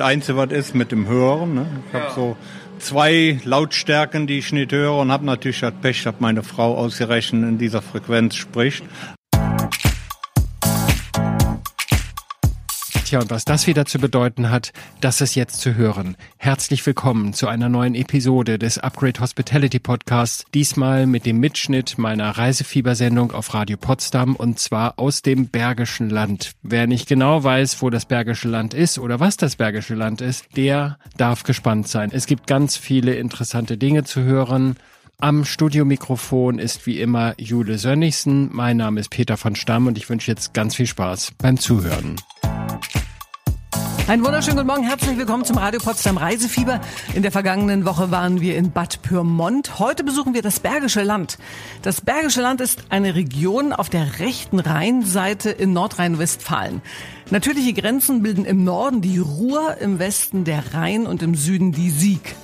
Das Einzige, was ist mit dem Hören. Ne? Ich habe so zwei Lautstärken, die ich nicht höre und habe natürlich das Pech, dass meine Frau ausgerechnet in dieser Frequenz spricht. Tja, und was das wieder zu bedeuten hat, das ist jetzt zu hören. Herzlich willkommen zu einer neuen Episode des Upgrade Hospitality Podcasts. Diesmal mit dem Mitschnitt meiner Reisefiebersendung auf Radio Potsdam und zwar aus dem Bergischen Land. Wer nicht genau weiß, wo das Bergische Land ist oder was das Bergische Land ist, der darf gespannt sein. Es gibt ganz viele interessante Dinge zu hören. Am Studiomikrofon ist wie immer Jule Sönnigsen. Mein Name ist Peter von Stamm und ich wünsche jetzt ganz viel Spaß beim Zuhören. Einen wunderschönen guten Morgen, herzlich willkommen zum Radio Potsdam Reisefieber. In der vergangenen Woche waren wir in Bad Pyrmont. Heute besuchen wir das Bergische Land. Das Bergische Land ist eine Region auf der rechten Rheinseite in Nordrhein-Westfalen. Natürliche Grenzen bilden im Norden die Ruhr, im Westen der Rhein und im Süden die Sieg.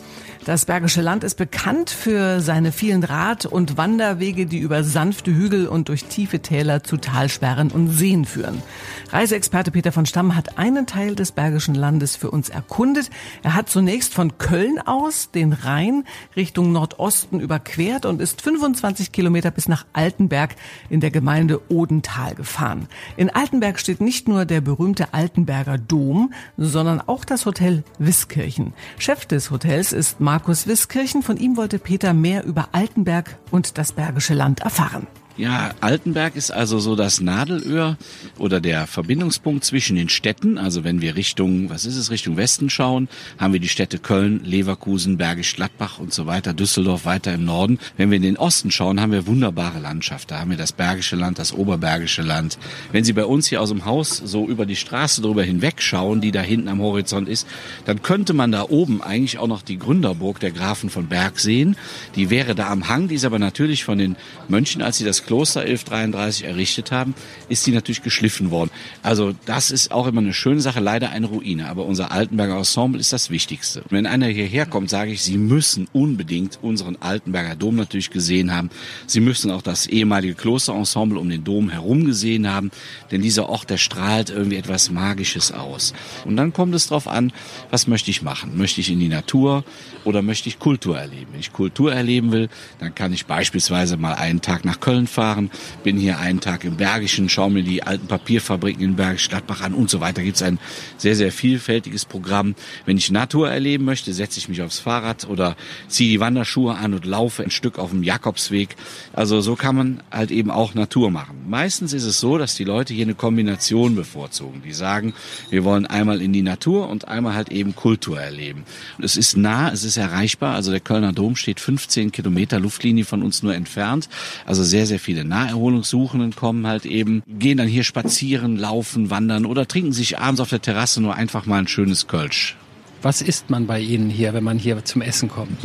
Das Bergische Land ist bekannt für seine vielen Rad- und Wanderwege, die über sanfte Hügel und durch tiefe Täler zu Talsperren und Seen führen. Reiseexperte Peter von Stamm hat einen Teil des Bergischen Landes für uns erkundet. Er hat zunächst von Köln aus den Rhein Richtung Nordosten überquert und ist 25 Kilometer bis nach Altenberg in der Gemeinde Odenthal gefahren. In Altenberg steht nicht nur der berühmte Altenberger Dom, sondern auch das Hotel Wiskirchen. Chef des Hotels ist Mark Markus Wiskirchen. Von ihm wollte Peter mehr über Altenberg und das Bergische Land erfahren. Ja, Altenberg ist also so das Nadelöhr oder der Verbindungspunkt zwischen den Städten. Also wenn wir Richtung, was ist es, Richtung Westen schauen, haben wir die Städte Köln, Leverkusen, Bergisch Gladbach und so weiter, Düsseldorf weiter im Norden. Wenn wir in den Osten schauen, haben wir wunderbare Landschaft. Da haben wir das Bergische Land, das Oberbergische Land. Wenn Sie bei uns hier aus dem Haus so über die Straße drüber hinweg schauen, die da hinten am Horizont ist, dann könnte man da oben eigentlich auch noch die Gründerburg der Grafen von Berg sehen. Die wäre da am Hang, die ist aber natürlich von den Mönchen, als sie das Kloster 1133 errichtet haben, ist die natürlich geschliffen worden. Also das ist auch immer eine schöne Sache, leider eine Ruine. Aber unser Altenberger Ensemble ist das Wichtigste. Wenn einer hierher kommt, sage ich, Sie müssen unbedingt unseren Altenberger Dom natürlich gesehen haben. Sie müssen auch das ehemalige Klosterensemble um den Dom herum gesehen haben, denn dieser Ort, der strahlt irgendwie etwas Magisches aus. Und dann kommt es darauf an, was möchte ich machen? Möchte ich in die Natur oder möchte ich Kultur erleben? Wenn ich Kultur erleben will, dann kann ich beispielsweise mal einen Tag nach Köln fahren, bin hier einen Tag im Bergischen, schaue mir die alten Papierfabriken in Bergisch Gladbach an und so weiter. Gibt es ein sehr, sehr vielfältiges Programm. Wenn ich Natur erleben möchte, setze ich mich aufs Fahrrad oder ziehe die Wanderschuhe an und laufe ein Stück auf dem Jakobsweg. Also so kann man halt eben auch Natur machen. Meistens ist es so, dass die Leute hier eine Kombination bevorzugen. Die sagen, wir wollen einmal in die Natur und einmal halt eben Kultur erleben. Es ist nah, es ist erreichbar. Also der Kölner Dom steht 15 Kilometer Luftlinie von uns nur entfernt. Also sehr, sehr viele Naherholungssuchenden kommen halt eben, gehen dann hier spazieren, laufen, wandern oder trinken sich abends auf der Terrasse nur einfach mal ein schönes Kölsch. Was isst man bei Ihnen hier, wenn man hier zum Essen kommt?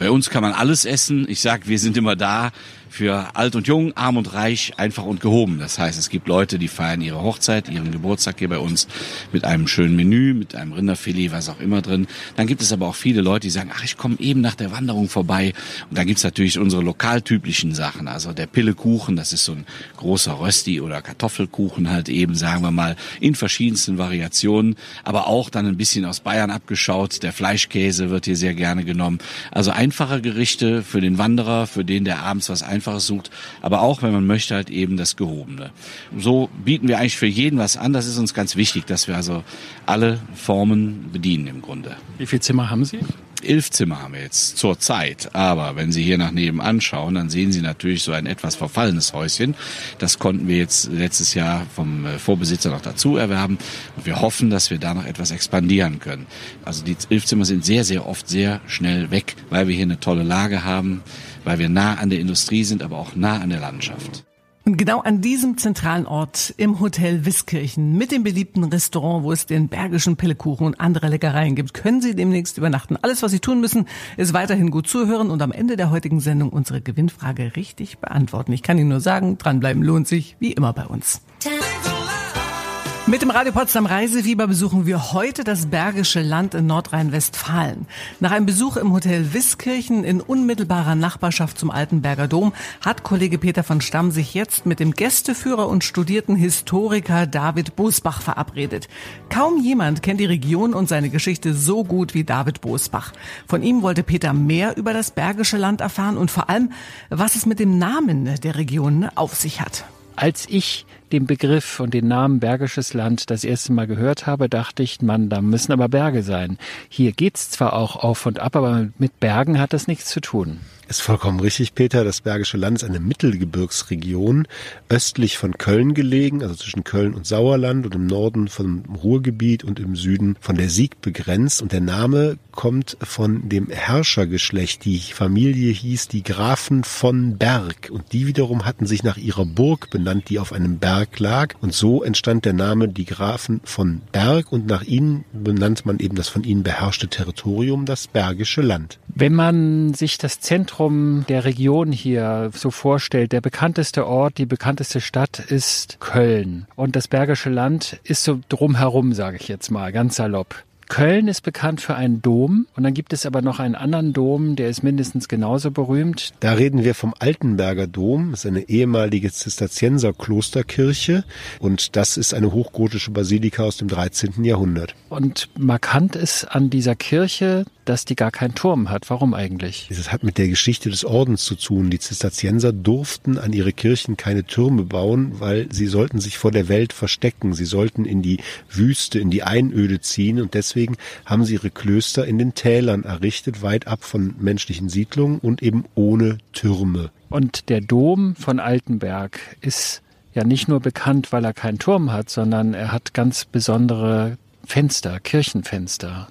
Bei uns kann man alles essen. Ich sag, wir sind immer da für alt und jung, arm und reich, einfach und gehoben. Das heißt, es gibt Leute, die feiern ihre Hochzeit, ihren Geburtstag hier bei uns mit einem schönen Menü, mit einem Rinderfilet, was auch immer drin. Dann gibt es aber auch viele Leute, die sagen, ach, ich komme eben nach der Wanderung vorbei. Und dann gibt's natürlich unsere lokaltypischen Sachen. Also der Pillekuchen, das ist so ein großer Rösti oder Kartoffelkuchen halt eben, sagen wir mal, in verschiedensten Variationen. Aber auch dann ein bisschen aus Bayern abgeschaut. Der Fleischkäse wird hier sehr gerne genommen. Also einfache Gerichte für den Wanderer, für den, der abends was einfach Einfaches sucht, aber auch, wenn man möchte, halt eben das Gehobene. So bieten wir eigentlich für jeden was an. Das ist uns ganz wichtig, dass wir also alle Formen bedienen im Grunde. Wie viele Zimmer haben Sie? elf Zimmer haben wir jetzt zur Zeit. Aber wenn Sie hier nach nebenan schauen, dann sehen Sie natürlich so ein etwas verfallenes Häuschen. Das konnten wir jetzt letztes Jahr vom äh, Vorbesitzer noch dazu erwerben. Und wir hoffen, dass wir da noch etwas expandieren können. Also die elf Zimmer sind sehr, sehr oft sehr schnell weg, weil wir hier eine tolle Lage haben weil wir nah an der Industrie sind, aber auch nah an der Landschaft. Und genau an diesem zentralen Ort im Hotel Wiskirchen mit dem beliebten Restaurant, wo es den bergischen Pillekuchen und andere Leckereien gibt, können Sie demnächst übernachten. Alles, was Sie tun müssen, ist weiterhin gut zuhören und am Ende der heutigen Sendung unsere Gewinnfrage richtig beantworten. Ich kann Ihnen nur sagen, dranbleiben lohnt sich, wie immer bei uns. Mit dem Radio Potsdam Reisefieber besuchen wir heute das Bergische Land in Nordrhein-Westfalen. Nach einem Besuch im Hotel Wiskirchen in unmittelbarer Nachbarschaft zum Altenberger Dom hat Kollege Peter von Stamm sich jetzt mit dem Gästeführer und studierten Historiker David Bosbach verabredet. Kaum jemand kennt die Region und seine Geschichte so gut wie David Bosbach. Von ihm wollte Peter mehr über das Bergische Land erfahren und vor allem, was es mit dem Namen der Region auf sich hat. Als ich den Begriff und den Namen Bergisches Land das erste Mal gehört habe, dachte ich, Mann, da müssen aber Berge sein. Hier geht's zwar auch auf und ab, aber mit Bergen hat das nichts zu tun. Ist vollkommen richtig, Peter. Das Bergische Land ist eine Mittelgebirgsregion, östlich von Köln gelegen, also zwischen Köln und Sauerland und im Norden vom Ruhrgebiet und im Süden von der Sieg begrenzt. Und der Name kommt von dem Herrschergeschlecht. Die Familie hieß die Grafen von Berg. Und die wiederum hatten sich nach ihrer Burg benannt, die auf einem Berg lag. Und so entstand der Name die Grafen von Berg. Und nach ihnen benannte man eben das von ihnen beherrschte Territorium, das Bergische Land. Wenn man sich das Zentrum Zentrum der Region hier so vorstellt, der bekannteste Ort, die bekannteste Stadt ist Köln. Und das Bergische Land ist so drumherum, sage ich jetzt mal, ganz salopp. Köln ist bekannt für einen Dom und dann gibt es aber noch einen anderen Dom, der ist mindestens genauso berühmt. Da reden wir vom Altenberger Dom, das ist eine ehemalige Zisterzienser Klosterkirche und das ist eine hochgotische Basilika aus dem 13. Jahrhundert. Und markant ist an dieser Kirche, dass die gar keinen Turm hat. Warum eigentlich? Das hat mit der Geschichte des Ordens zu tun. Die Zisterzienser durften an ihre Kirchen keine Türme bauen, weil sie sollten sich vor der Welt verstecken. Sie sollten in die Wüste, in die Einöde ziehen und deswegen haben sie ihre Klöster in den Tälern errichtet, weit ab von menschlichen Siedlungen und eben ohne Türme. Und der Dom von Altenberg ist ja nicht nur bekannt, weil er keinen Turm hat, sondern er hat ganz besondere Fenster, Kirchenfenster.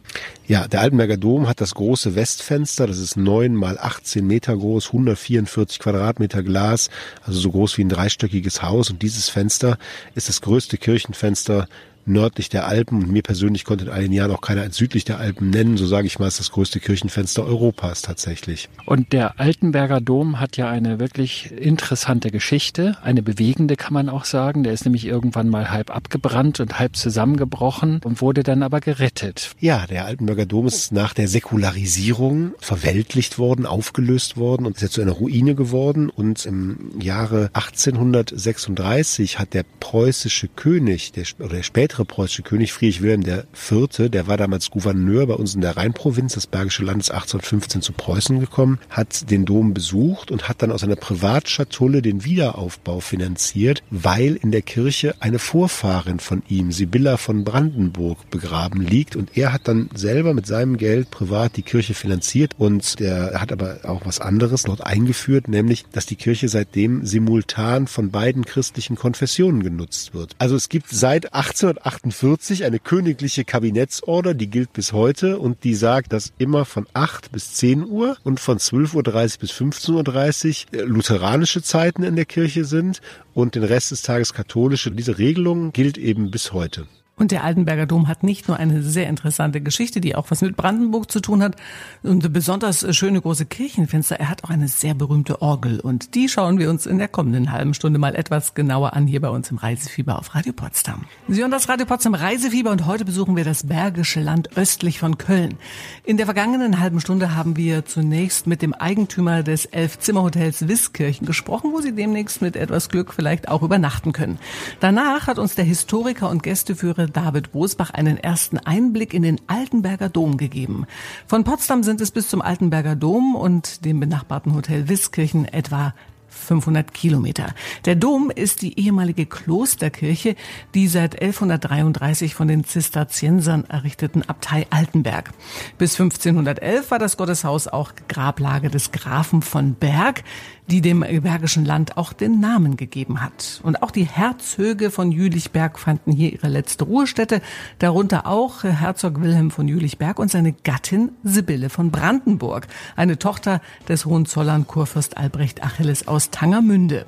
Ja, der Altenberger Dom hat das große Westfenster, das ist neun mal 18 Meter groß, 144 Quadratmeter Glas, also so groß wie ein dreistöckiges Haus. Und dieses Fenster ist das größte Kirchenfenster nördlich der Alpen und mir persönlich konnte in all den Jahren auch keiner als südlich der Alpen nennen. So sage ich mal, ist das größte Kirchenfenster Europas tatsächlich. Und der Altenberger Dom hat ja eine wirklich interessante Geschichte, eine bewegende kann man auch sagen. Der ist nämlich irgendwann mal halb abgebrannt und halb zusammengebrochen und wurde dann aber gerettet. Ja, der Altenberger Dom ist nach der Säkularisierung verweltlicht worden, aufgelöst worden und ist jetzt zu einer Ruine geworden. Und im Jahre 1836 hat der preußische König, der, oder der spätere spätere preußische König Friedrich Wilhelm IV., der war damals Gouverneur bei uns in der Rheinprovinz, das Bergische Land ist 1815 zu Preußen gekommen, hat den Dom besucht und hat dann aus einer Privatschatulle den Wiederaufbau finanziert, weil in der Kirche eine Vorfahrin von ihm, Sibylla von Brandenburg, begraben liegt und er hat dann selber mit seinem Geld privat die Kirche finanziert und der hat aber auch was anderes dort eingeführt, nämlich, dass die Kirche seitdem simultan von beiden christlichen Konfessionen genutzt wird. Also es gibt seit 18 1948 eine königliche Kabinettsorder, die gilt bis heute und die sagt, dass immer von 8 bis 10 Uhr und von 12.30 Uhr bis 15.30 Uhr äh, lutheranische Zeiten in der Kirche sind und den Rest des Tages katholische. Diese Regelung gilt eben bis heute. Und der Altenberger Dom hat nicht nur eine sehr interessante Geschichte, die auch was mit Brandenburg zu tun hat und besonders schöne große Kirchenfenster, er hat auch eine sehr berühmte Orgel und die schauen wir uns in der kommenden halben Stunde mal etwas genauer an hier bei uns im Reisefieber auf Radio Potsdam. Sie hören das Radio Potsdam Reisefieber und heute besuchen wir das Bergische Land östlich von Köln. In der vergangenen halben Stunde haben wir zunächst mit dem Eigentümer des Elf-Zimmer-Hotels Wiskirchen gesprochen, wo Sie demnächst mit etwas Glück vielleicht auch übernachten können. Danach hat uns der Historiker und Gästeführer David Bosbach einen ersten Einblick in den Altenberger Dom gegeben. Von Potsdam sind es bis zum Altenberger Dom und dem benachbarten Hotel Wiskirchen etwa 500 Kilometer. Der Dom ist die ehemalige Klosterkirche, die seit 1133 von den Zisterziensern errichteten Abtei Altenberg. Bis 1511 war das Gotteshaus auch Grablage des Grafen von Berg die dem Bergischen Land auch den Namen gegeben hat. Und auch die Herzöge von Jülichberg fanden hier ihre letzte Ruhestätte, darunter auch Herzog Wilhelm von Jülichberg und seine Gattin Sibylle von Brandenburg, eine Tochter des Hohenzollern Kurfürst Albrecht Achilles aus Tangermünde.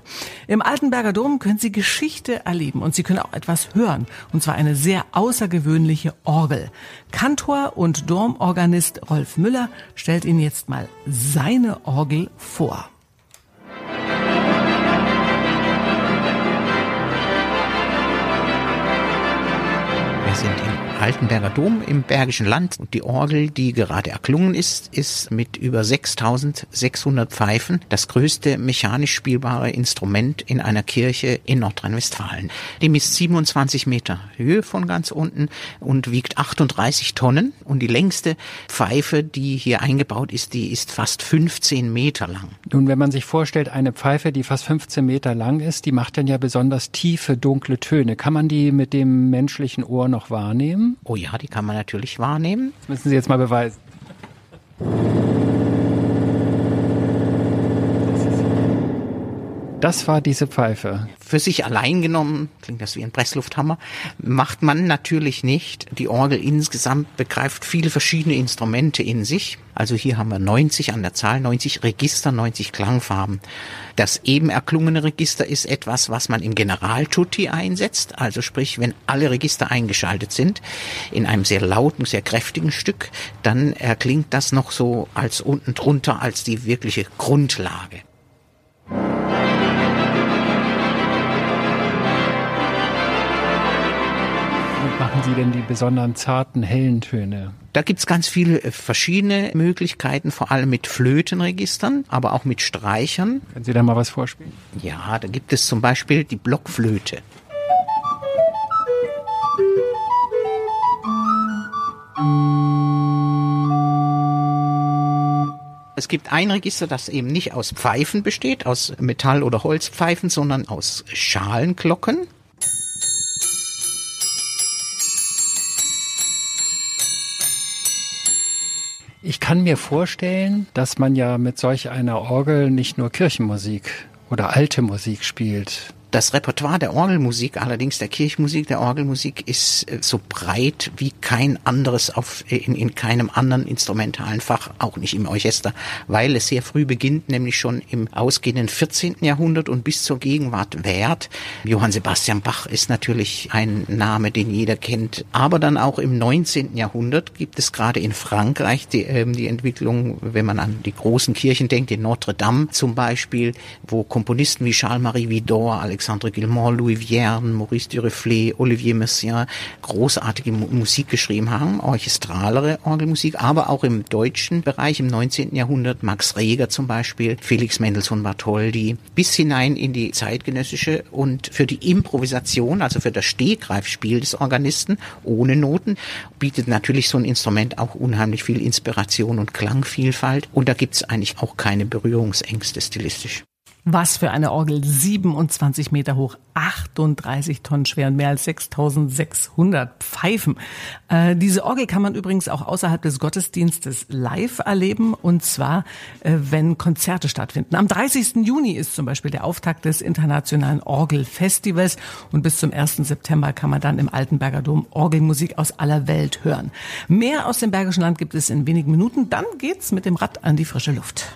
Im Altenberger Dom können Sie Geschichte erleben und Sie können auch etwas hören, und zwar eine sehr außergewöhnliche Orgel. Kantor und Domorganist Rolf Müller stellt Ihnen jetzt mal seine Orgel vor. Altenberger Dom im Bergischen Land. Und die Orgel, die gerade erklungen ist, ist mit über 6600 Pfeifen das größte mechanisch spielbare Instrument in einer Kirche in Nordrhein-Westfalen. Die misst 27 Meter Höhe von ganz unten und wiegt 38 Tonnen. Und die längste Pfeife, die hier eingebaut ist, die ist fast 15 Meter lang. Nun, wenn man sich vorstellt, eine Pfeife, die fast 15 Meter lang ist, die macht dann ja besonders tiefe, dunkle Töne. Kann man die mit dem menschlichen Ohr noch wahrnehmen? Oh ja, die kann man natürlich wahrnehmen. Das müssen Sie jetzt mal beweisen. Das war diese Pfeife. Für sich allein genommen, klingt das wie ein Presslufthammer, macht man natürlich nicht. Die Orgel insgesamt begreift viele verschiedene Instrumente in sich. Also hier haben wir 90 an der Zahl, 90 Register, 90 Klangfarben. Das eben erklungene Register ist etwas, was man im Generaltutti einsetzt. Also sprich, wenn alle Register eingeschaltet sind, in einem sehr lauten, sehr kräftigen Stück, dann erklingt das noch so als unten drunter als die wirkliche Grundlage. Machen Sie denn die besonderen zarten, hellen Töne? Da gibt's ganz viele äh, verschiedene Möglichkeiten, vor allem mit Flötenregistern, aber auch mit Streichern. Können Sie da mal was vorspielen? Ja, da gibt es zum Beispiel die Blockflöte. Es gibt ein Register, das eben nicht aus Pfeifen besteht, aus Metall- oder Holzpfeifen, sondern aus Schalenglocken. Ich kann mir vorstellen, dass man ja mit solch einer Orgel nicht nur Kirchenmusik oder alte Musik spielt. Das Repertoire der Orgelmusik, allerdings der Kirchenmusik, der Orgelmusik, ist äh, so breit wie kein anderes auf, äh, in, in keinem anderen instrumentalen Fach, auch nicht im Orchester, weil es sehr früh beginnt, nämlich schon im ausgehenden 14. Jahrhundert und bis zur Gegenwart währt. Johann Sebastian Bach ist natürlich ein Name, den jeder kennt, aber dann auch im 19. Jahrhundert gibt es gerade in Frankreich die, ähm, die Entwicklung, wenn man an die großen Kirchen denkt, in Notre Dame zum Beispiel, wo Komponisten wie Charles-Marie Widor, Alexandre Guillemot, Louis Vierne, Maurice Duruflé, Olivier Messiaen großartige Musik geschrieben haben, orchestralere Orgelmusik, aber auch im deutschen Bereich im 19. Jahrhundert Max Reger zum Beispiel, Felix Mendelssohn Bartholdy, bis hinein in die zeitgenössische und für die Improvisation, also für das Stehgreifspiel des Organisten ohne Noten, bietet natürlich so ein Instrument auch unheimlich viel Inspiration und Klangvielfalt und da gibt es eigentlich auch keine Berührungsängste stilistisch. Was für eine Orgel. 27 Meter hoch, 38 Tonnen schwer und mehr als 6600 Pfeifen. Äh, diese Orgel kann man übrigens auch außerhalb des Gottesdienstes live erleben und zwar, äh, wenn Konzerte stattfinden. Am 30. Juni ist zum Beispiel der Auftakt des Internationalen Orgelfestivals und bis zum 1. September kann man dann im Altenberger Dom Orgelmusik aus aller Welt hören. Mehr aus dem Bergischen Land gibt es in wenigen Minuten. Dann geht's mit dem Rad an die frische Luft.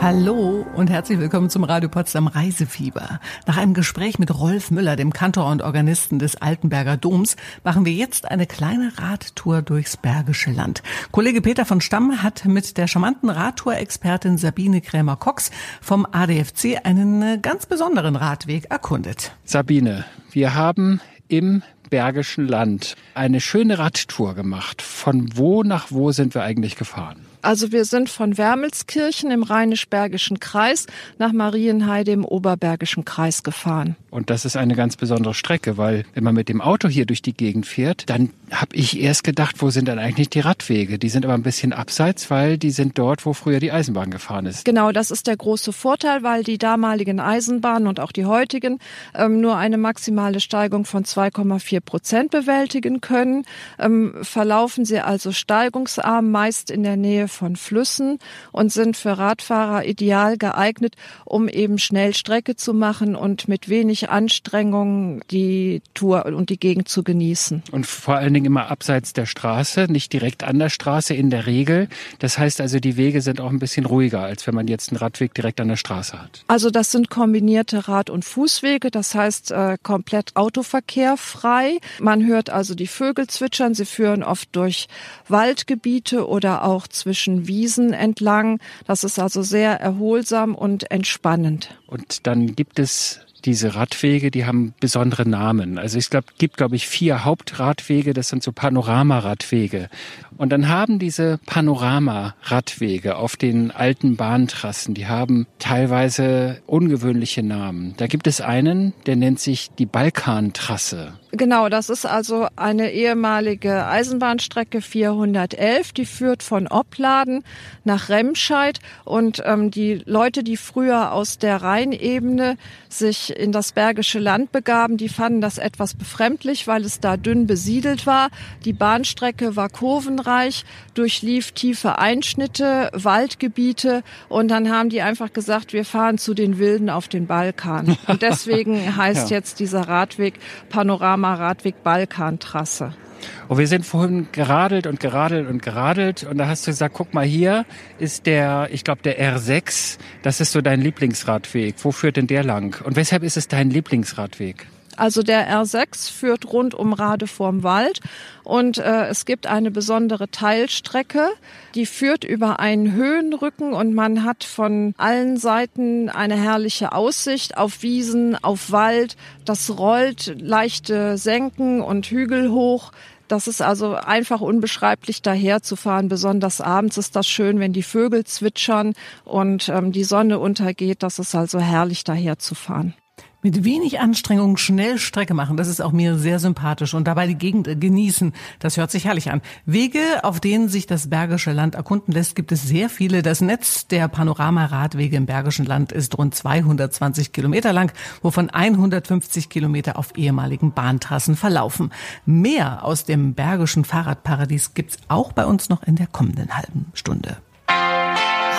Hallo und herzlich willkommen zum Radio Potsdam Reisefieber. Nach einem Gespräch mit Rolf Müller, dem Kantor und Organisten des Altenberger Doms, machen wir jetzt eine kleine Radtour durchs Bergische Land. Kollege Peter von Stamm hat mit der charmanten Radtour-Expertin Sabine Krämer-Cox vom ADFC einen äh, ganz besonderen Radweg erkundet. Sabine, wir haben im Bergischen Land eine schöne Radtour gemacht. Von wo nach wo sind wir eigentlich gefahren? Also wir sind von Wermelskirchen im Rheinisch-Bergischen Kreis nach Marienheide im Oberbergischen Kreis gefahren. Und das ist eine ganz besondere Strecke, weil wenn man mit dem Auto hier durch die Gegend fährt, dann habe ich erst gedacht, wo sind dann eigentlich die Radwege? Die sind aber ein bisschen abseits, weil die sind dort, wo früher die Eisenbahn gefahren ist. Genau, das ist der große Vorteil, weil die damaligen Eisenbahnen und auch die heutigen ähm, nur eine maximale Steigung von 2,4 Prozent bewältigen können. Ähm, verlaufen sie also steigungsarm, meist in der Nähe von Flüssen und sind für Radfahrer ideal geeignet, um eben schnell Strecke zu machen und mit wenig Anstrengung die Tour und die Gegend zu genießen. Und vor allen Dingen immer abseits der Straße, nicht direkt an der Straße in der Regel. Das heißt also, die Wege sind auch ein bisschen ruhiger, als wenn man jetzt einen Radweg direkt an der Straße hat. Also das sind kombinierte Rad- und Fußwege, das heißt äh, komplett autoverkehrfrei. Man hört also die Vögel zwitschern, sie führen oft durch Waldgebiete oder auch zwischen Wiesen entlang. Das ist also sehr erholsam und entspannend. Und dann gibt es diese Radwege, die haben besondere Namen. Also es glaub, gibt, glaube ich, vier Hauptradwege, das sind so Panoramaradwege. Und dann haben diese Panoramaradwege auf den alten Bahntrassen, die haben teilweise ungewöhnliche Namen. Da gibt es einen, der nennt sich die Balkantrasse. Genau, das ist also eine ehemalige Eisenbahnstrecke 411, die führt von Opladen nach Remscheid und ähm, die Leute, die früher aus der Rheinebene sich in das Bergische Land begaben, die fanden das etwas befremdlich, weil es da dünn besiedelt war. Die Bahnstrecke war kurvenreich, durchlief tiefe Einschnitte, Waldgebiete und dann haben die einfach gesagt, wir fahren zu den Wilden auf den Balkan. Und deswegen heißt ja. jetzt dieser Radweg Panorama Panorama-Radweg-Balkan-Trasse. Und wir sind vorhin geradelt und geradelt und geradelt und da hast du gesagt, guck mal hier ist der, ich glaube der R6, das ist so dein Lieblingsradweg. Wo führt denn der lang? Und weshalb ist es dein Lieblingsradweg? Also der R6 führt rund um Rade vorm Wald und äh, es gibt eine besondere Teilstrecke, die führt über einen Höhenrücken und man hat von allen Seiten eine herrliche Aussicht auf Wiesen, auf Wald. Das rollt leichte Senken und Hügel hoch. Das ist also einfach unbeschreiblich daher zu fahren. Besonders abends ist das schön, wenn die Vögel zwitschern und ähm, die Sonne untergeht. Das ist also herrlich daher zu fahren mit wenig Anstrengung schnell Strecke machen. Das ist auch mir sehr sympathisch und dabei die Gegend genießen. Das hört sich herrlich an. Wege, auf denen sich das Bergische Land erkunden lässt, gibt es sehr viele. Das Netz der Panoramaradwege im Bergischen Land ist rund 220 Kilometer lang, wovon 150 Kilometer auf ehemaligen Bahntrassen verlaufen. Mehr aus dem Bergischen Fahrradparadies gibt's auch bei uns noch in der kommenden halben Stunde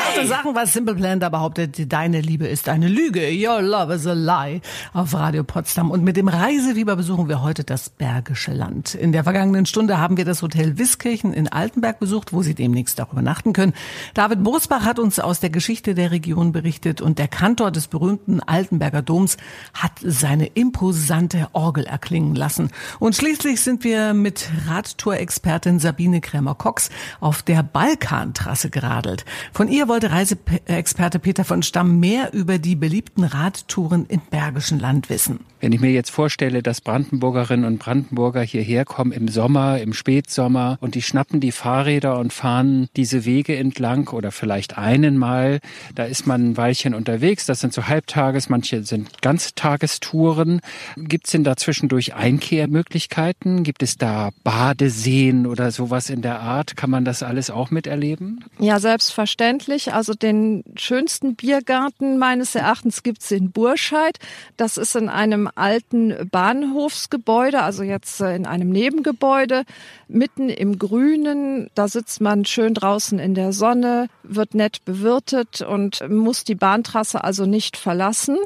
harte Sachen, was Simple Plan da behauptet, deine Liebe ist eine Lüge. Your love is a lie auf Radio Potsdam. Und mit dem Reisefieber besuchen wir heute das Bergische Land. In der vergangenen Stunde haben wir das Hotel Wiskirchen in Altenberg besucht, wo Sie demnächst auch übernachten können. David Bosbach hat uns aus der Geschichte der Region berichtet und der Kantor des berühmten Altenberger Doms hat seine imposante Orgel erklingen lassen. Und schließlich sind wir mit Radtour-Expertin Sabine Krämer-Cox auf der Balkantrasse geradelt. Von ihr wollte Reiseexperte Peter von Stamm mehr über die beliebten Radtouren im Bergischen Land wissen. Wenn ich mir jetzt vorstelle, dass Brandenburgerinnen und Brandenburger hierher kommen im Sommer, im Spätsommer und die schnappen die Fahrräder und fahren diese Wege entlang oder vielleicht einen Mal, da ist man ein Weilchen unterwegs. Das sind so Halbtages, manche sind Ganztagestouren. Gibt es denn da zwischendurch Einkehrmöglichkeiten? Gibt es da Badeseen oder sowas in der Art? Kann man das alles auch miterleben? Ja, selbstverständlich. Also den schönsten Biergarten meines Erachtens gibt's in Burscheid. Das ist in einem alten Bahnhofsgebäude, also jetzt äh, in einem Nebengebäude, mitten im Grünen. Da sitzt man schön draußen in der Sonne, wird nett bewirtet und muss die Bahntrasse also nicht verlassen.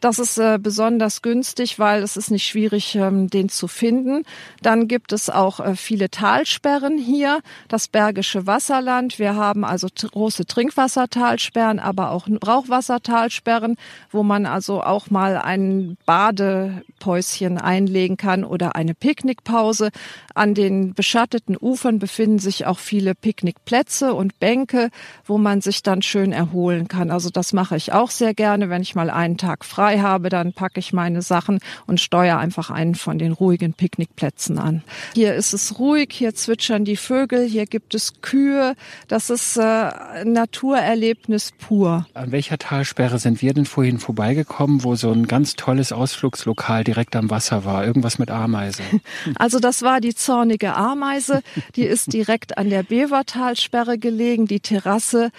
Das ist äh, besonders günstig, weil es ist nicht schwierig, ähm, den zu finden. Dann gibt es auch äh, viele Talsperren hier, das Bergische Wasserland. Wir haben also große Trinkwassertalsperren, aber auch Brauchwassertalsperren, wo man also auch mal ein Badepäuschen einlegen kann oder eine Picknickpause. An den beschatteten Ufern befinden sich auch viele Picknickplätze und Bänke, wo man sich dann schön erholen kann. Also das mache ich auch sehr gerne. Wenn ich mal einen Tag frei habe, dann packe ich meine Sachen und steuere einfach einen von den ruhigen Picknickplätzen an. Hier ist es ruhig, hier zwitschern die Vögel, hier gibt es Kühe. Das ist äh, Naturerlebnis pur. An welcher Talsperre sind wir denn vorhin vorbeigekommen, wo so ein ganz tolles Ausflugslokal direkt am Wasser war? Irgendwas mit Ameise. Also das war die zornige Ameise. Die ist direkt an der Bevertalsperre gelegen. Die Terrasse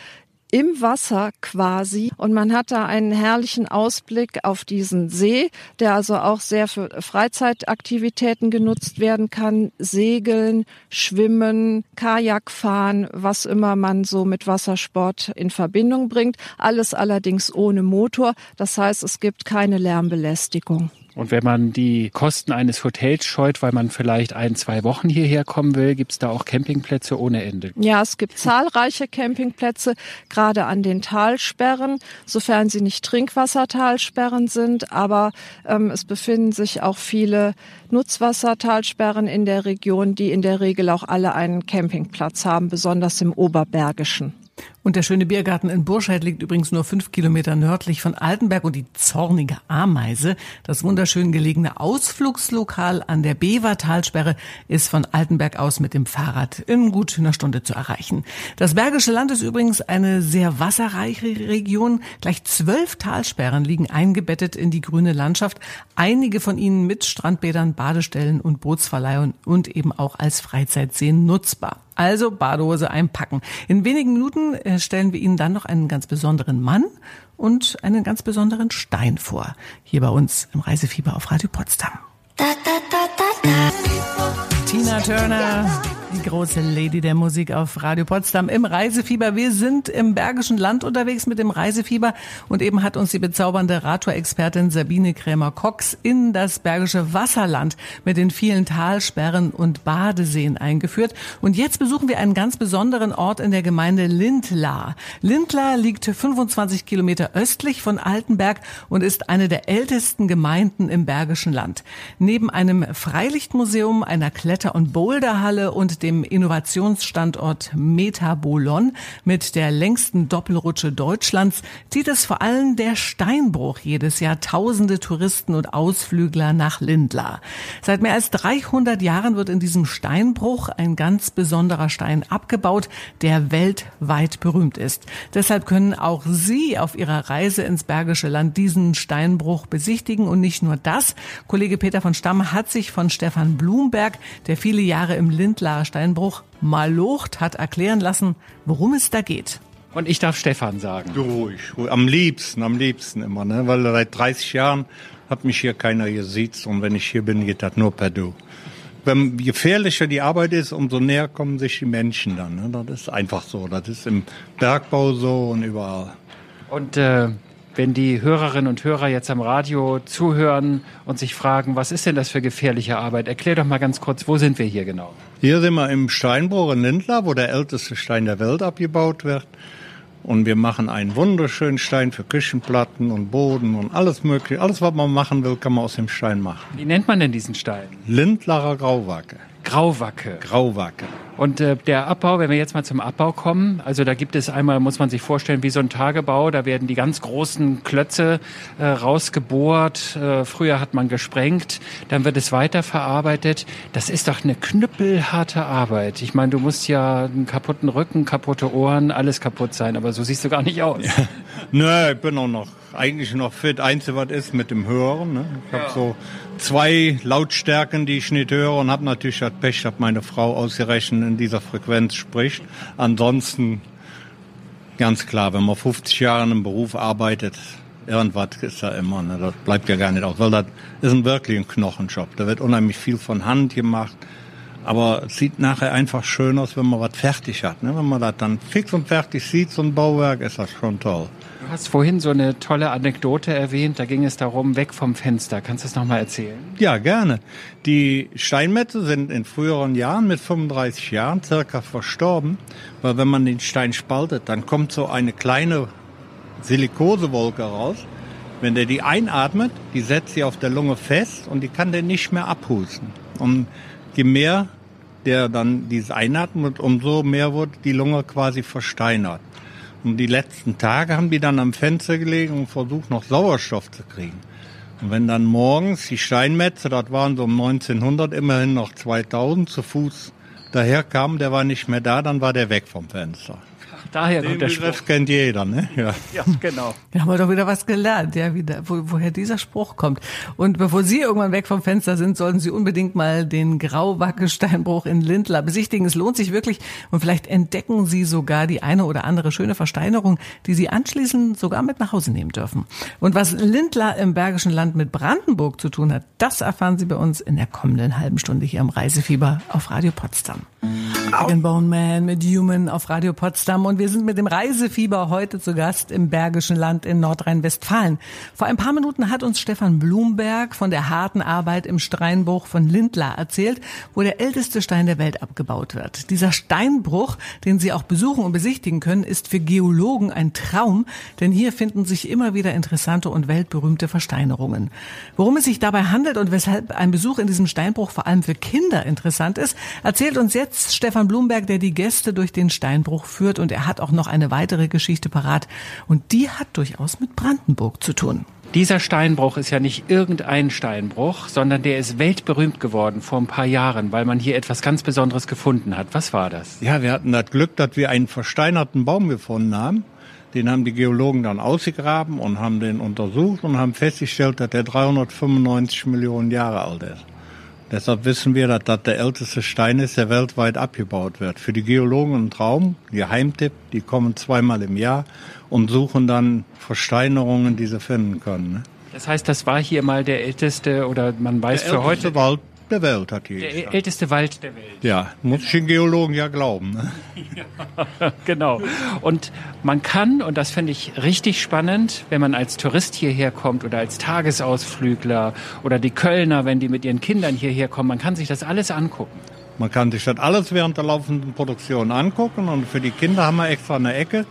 im Wasser quasi und man hat da einen herrlichen Ausblick auf diesen See, der also auch sehr für Freizeitaktivitäten genutzt werden kann. Segeln, Schwimmen, Kajak fahren, was immer man so mit Wassersport in Verbindung bringt. Alles allerdings ohne Motor. Das heißt, es gibt keine Lärmbelästigung. Und wenn man die Kosten eines Hotels scheut, weil man vielleicht ein, zwei Wochen hierher kommen will, gibt es da auch Campingplätze ohne Ende. Ja, es gibt zahlreiche Campingplätze, gerade an den Talsperren, sofern sie nicht Trinkwassertalsperren sind. Aber ähm, es befinden sich auch viele Nutzwassertalsperren in der Region, die in der Regel auch alle einen Campingplatz haben, besonders im Oberbergischen. Und der schöne Biergarten in Burscheid liegt übrigens nur fünf Kilometer nördlich von Altenberg und die zornige Ameise, das wunderschön gelegene Ausflugslokal an der Bevertalsperre, ist von Altenberg aus mit dem Fahrrad in gut einer Stunde zu erreichen. Das Bergische Land ist übrigens eine sehr wasserreiche Region. Gleich zwölf Talsperren liegen eingebettet in die grüne Landschaft. Einige von ihnen mit Strandbädern, Badestellen und Bootsverleihungen und eben auch als Freizeitseen nutzbar. Also Badehose einpacken. In wenigen Minuten äh, stellen wir Ihnen dann noch einen ganz besonderen Mann und einen ganz besonderen Stein vor. Hier bei uns im Reisefieber auf Radio Potsdam. Da, da, da, Tina Turner, die große Lady der Musik auf Radio Potsdam im Reisefieber. Wir sind im Bergischen Land unterwegs mit dem Reisefieber und eben hat uns die bezaubernde Radtour-Expertin Sabine Krämer-Cox in das Bergische Wasserland mit den vielen Talsperren und Badeseen eingeführt. Und jetzt besuchen wir einen ganz besonderen Ort in der Gemeinde Lindlar. Lindlar liegt 25 Kilometer östlich von Altenberg und ist eine der ältesten Gemeinden im Bergischen Land. Neben einem Freilichtmuseum, einer Kletter und Boulderhalle und dem Innovationsstandort Metabolon mit der längsten Doppelrutsche Deutschlands zieht es vor allem der Steinbruch jedes Jahr tausende Touristen und Ausflügler nach Lindlar. Seit mehr als 300 Jahren wird in diesem Steinbruch ein ganz besonderer Stein abgebaut, der weltweit berühmt ist. Deshalb können auch Sie auf Ihrer Reise ins Bergische Land diesen Steinbruch besichtigen und nicht nur das. Kollege Peter von Stamm hat sich von Stefan Blumberg, der viele Jahre im Lindlarer Steinbruch malocht, hat erklären lassen, worum es da geht. Und ich darf Stefan sagen. Ruhig, ruhig. Am liebsten, am liebsten immer, ne? Weil seit 30 Jahren hat mich hier keiner gesiezt und wenn ich hier bin, geht das nur per Du. Wenn gefährlicher die Arbeit ist, umso näher kommen sich die Menschen dann. Ne? Das ist einfach so. Das ist im Bergbau so und überall. Und äh, wenn die Hörerinnen und Hörer jetzt am Radio zuhören und sich fragen, was ist denn das für gefährliche Arbeit? Erklär doch mal ganz kurz, wo sind wir hier genau? Hier sind wir im Steinbruch in Lindlar, wo der älteste Stein der Welt abgebaut wird. Und wir machen einen wunderschönen Stein für Küchenplatten und Boden und alles mögliche. Alles, was man machen will, kann man aus dem Stein machen. Wie nennt man denn diesen Stein? Lindlarer Grauwacke. Grauwacke. Grauwacke. Und äh, der Abbau, wenn wir jetzt mal zum Abbau kommen, also da gibt es einmal, muss man sich vorstellen, wie so ein Tagebau, da werden die ganz großen Klötze äh, rausgebohrt, äh, früher hat man gesprengt, dann wird es weiterverarbeitet. Das ist doch eine knüppelharte Arbeit. Ich meine, du musst ja einen kaputten Rücken, kaputte Ohren, alles kaputt sein, aber so siehst du gar nicht aus. Ja. Nö, ich bin auch noch eigentlich noch fit. Einzige, was ist mit dem Hören. Ne? Ich ja. habe so zwei Lautstärken, die ich nicht höre und habe natürlich das Pech, dass meine Frau ausgerechnet in dieser Frequenz spricht. Ansonsten ganz klar, wenn man 50 Jahre einem Beruf arbeitet, irgendwas ist da immer. Ne? Das bleibt ja gar nicht aus, weil das ist ein wirklich ein Knochenjob. Da wird unheimlich viel von Hand gemacht. Aber es sieht nachher einfach schön aus, wenn man was fertig hat. Ne? Wenn man das dann fix und fertig sieht, so ein Bauwerk, ist das schon toll. Du hast vorhin so eine tolle Anekdote erwähnt, da ging es darum, weg vom Fenster. Kannst du das nochmal erzählen? Ja, gerne. Die Steinmetze sind in früheren Jahren mit 35 Jahren circa verstorben, weil wenn man den Stein spaltet, dann kommt so eine kleine Silikosewolke raus. Wenn der die einatmet, die setzt sie auf der Lunge fest und die kann der nicht mehr abhusten. Und je mehr der dann dieses einatmet, umso mehr wird die Lunge quasi versteinert. Und die letzten Tage haben die dann am Fenster gelegen und versucht noch Sauerstoff zu kriegen. Und wenn dann morgens die Steinmetze, das waren so um 1900 immerhin noch 2000 zu Fuß daherkamen, der war nicht mehr da, dann war der weg vom Fenster. Daher Den kommt der Begriff Spruch. kennt jeder, ne? Ja. ja, genau. Wir haben doch wieder was gelernt, ja, wieder, wo, woher dieser Spruch kommt. Und bevor Sie irgendwann weg vom Fenster sind, sollten Sie unbedingt mal den Grauwacke-Steinbruch in Lindlar besichtigen. Es lohnt sich wirklich und vielleicht entdecken Sie sogar die eine oder andere schöne Versteinerung, die Sie anschließend sogar mit nach Hause nehmen dürfen. Und was Lindlar im Bergischen Land mit Brandenburg zu tun hat, das erfahren Sie bei uns in der kommenden halben Stunde hier am Reisefieber auf Radio Potsdam. Bone Man mit Human auf Radio Potsdam und wir sind mit dem Reisefieber heute zu Gast im Bergischen Land in Nordrhein-Westfalen. Vor ein paar Minuten hat uns Stefan Blumberg von der harten Arbeit im Steinbruch von Lindlar erzählt, wo der älteste Stein der Welt abgebaut wird. Dieser Steinbruch, den Sie auch besuchen und besichtigen können, ist für Geologen ein Traum, denn hier finden sich immer wieder interessante und weltberühmte Versteinerungen. Worum es sich dabei handelt und weshalb ein Besuch in diesem Steinbruch vor allem für Kinder interessant ist, erzählt uns jetzt Stefan Stefan Blumberg, der die Gäste durch den Steinbruch führt und er hat auch noch eine weitere Geschichte parat und die hat durchaus mit Brandenburg zu tun. Dieser Steinbruch ist ja nicht irgendein Steinbruch, sondern der ist weltberühmt geworden vor ein paar Jahren, weil man hier etwas ganz Besonderes gefunden hat. Was war das? Ja, wir hatten das Glück, dass wir einen versteinerten Baum gefunden haben. Den haben die Geologen dann ausgegraben und haben den untersucht und haben festgestellt, dass der 395 Millionen Jahre alt ist. Deshalb wissen wir, dass das der älteste Stein ist, der weltweit abgebaut wird. Für die Geologen ein Traum, Geheimtipp, die kommen zweimal im Jahr und suchen dann Versteinerungen, die sie finden können. Ne? Das heißt, das war hier mal der älteste oder man weiß der für heute. Wald der Welt hat hier. Der gestanden. älteste Wald der Welt. Ja, muss ich den Geologen ja glauben. Ne? ja, genau. Und man kann, und das finde ich richtig spannend, wenn man als Tourist hierher kommt oder als Tagesausflügler oder die Kölner, wenn die mit ihren Kindern hierher kommen, man kann sich das alles angucken. Man kann sich das alles während der laufenden Produktion angucken und für die Kinder haben wir extra eine Ecke,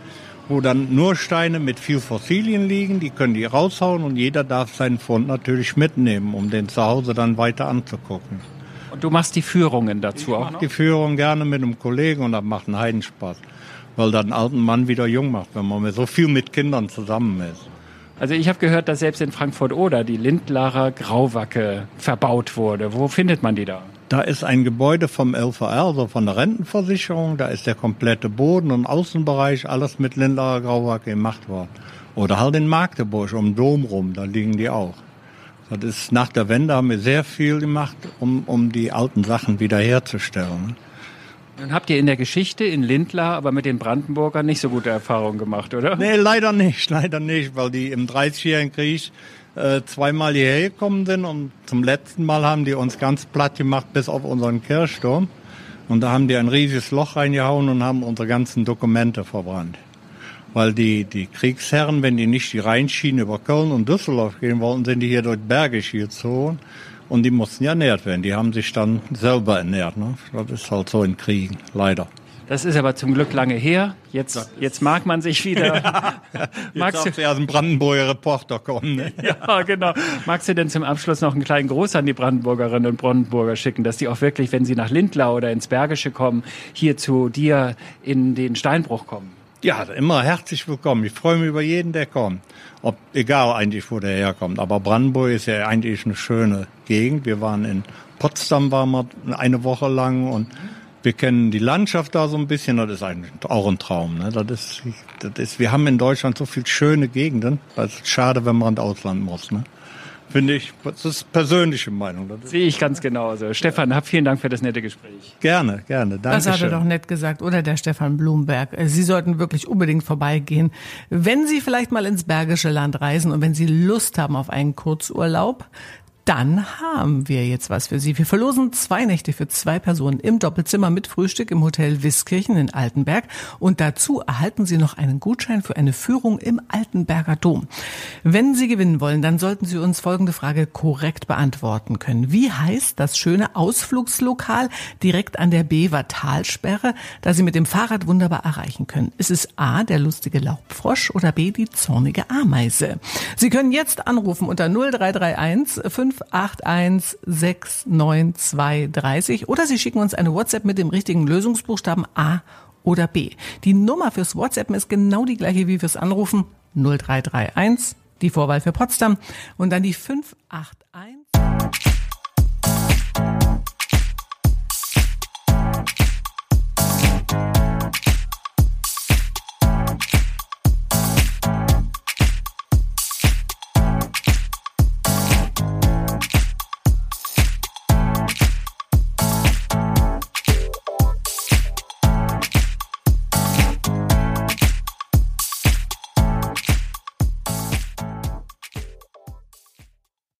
wo dann nur Steine mit viel Fossilien liegen, die können die raushauen und jeder darf seinen Fund natürlich mitnehmen, um den zu Hause dann weiter anzugucken. Und du machst die Führungen dazu ich auch noch? die Führung gerne mit einem Kollegen und das macht einen Heidenspaß, weil das einen alten Mann wieder jung macht, wenn man so viel mit Kindern zusammen ist. Also ich habe gehört, dass selbst in Frankfurt-Oder die Lindlarer Grauwacke verbaut wurde. Wo findet man die da? Da ist ein Gebäude vom LVR, also von der Rentenversicherung. Da ist der komplette Boden und Außenbereich alles mit Lindlarer Grauwacke gemacht worden. Oder halt in Magdeburg um Dom rum, da liegen die auch. Das ist nach der Wende haben wir sehr viel gemacht, um, um die alten Sachen wiederherzustellen. Dann habt ihr in der Geschichte in Lindlar aber mit den Brandenburgern nicht so gute Erfahrungen gemacht, oder? Nee, leider nicht, leider nicht, weil die im 30-jährigen Krieg äh, zweimal hierher gekommen sind und zum letzten Mal haben die uns ganz platt gemacht bis auf unseren Kirchturm. Und da haben die ein riesiges Loch reingehauen und haben unsere ganzen Dokumente verbrannt. Weil die, die Kriegsherren, wenn die nicht die Rheinschiene über Köln und Düsseldorf gehen wollten, sind die hier durch Bergisch gezogen. Und die mussten ja ernährt werden. Die haben sich dann selber ernährt. Ne? Das ist halt so in Kriegen, leider. Das ist aber zum Glück lange her. Jetzt, jetzt mag man sich wieder. Ja, Magst du erst ein Brandenburger Reporter kommen? Ne? ja, genau. Magst du denn zum Abschluss noch einen kleinen Gruß an die Brandenburgerinnen und Brandenburger schicken, dass die auch wirklich, wenn sie nach Lindlau oder ins Bergische kommen, hier zu dir in den Steinbruch kommen? Ja, immer herzlich willkommen. Ich freue mich über jeden, der kommt. Ob, egal eigentlich, wo der herkommt. Aber Brandenburg ist ja eigentlich eine schöne Gegend. Wir waren in Potsdam, waren wir eine Woche lang und wir kennen die Landschaft da so ein bisschen, das ist eigentlich auch ein Traum. Ne? Das ist, das ist, wir haben in Deutschland so viele schöne Gegenden. Das ist schade, wenn man ins Ausland muss. Ne? Finde ich, das ist persönliche Meinung. Das Sehe ich ganz genauso. Stefan, hab vielen Dank für das nette Gespräch. Gerne, gerne. Danke. Das hat er doch nett gesagt, oder der Stefan Blumberg. Sie sollten wirklich unbedingt vorbeigehen. Wenn Sie vielleicht mal ins Bergische Land reisen und wenn Sie Lust haben auf einen Kurzurlaub, dann haben wir jetzt was für Sie. Wir verlosen zwei Nächte für zwei Personen im Doppelzimmer mit Frühstück im Hotel Wiskirchen in Altenberg und dazu erhalten Sie noch einen Gutschein für eine Führung im Altenberger Dom. Wenn Sie gewinnen wollen, dann sollten Sie uns folgende Frage korrekt beantworten können. Wie heißt das schöne Ausflugslokal direkt an der Bever Talsperre, da Sie mit dem Fahrrad wunderbar erreichen können? Ist es A, der lustige Laubfrosch oder B, die zornige Ameise? Sie können jetzt anrufen unter 0331 581 oder Sie schicken uns eine WhatsApp mit dem richtigen Lösungsbuchstaben A oder B. Die Nummer fürs WhatsApp ist genau die gleiche wie fürs Anrufen 0331, die Vorwahl für Potsdam und dann die 581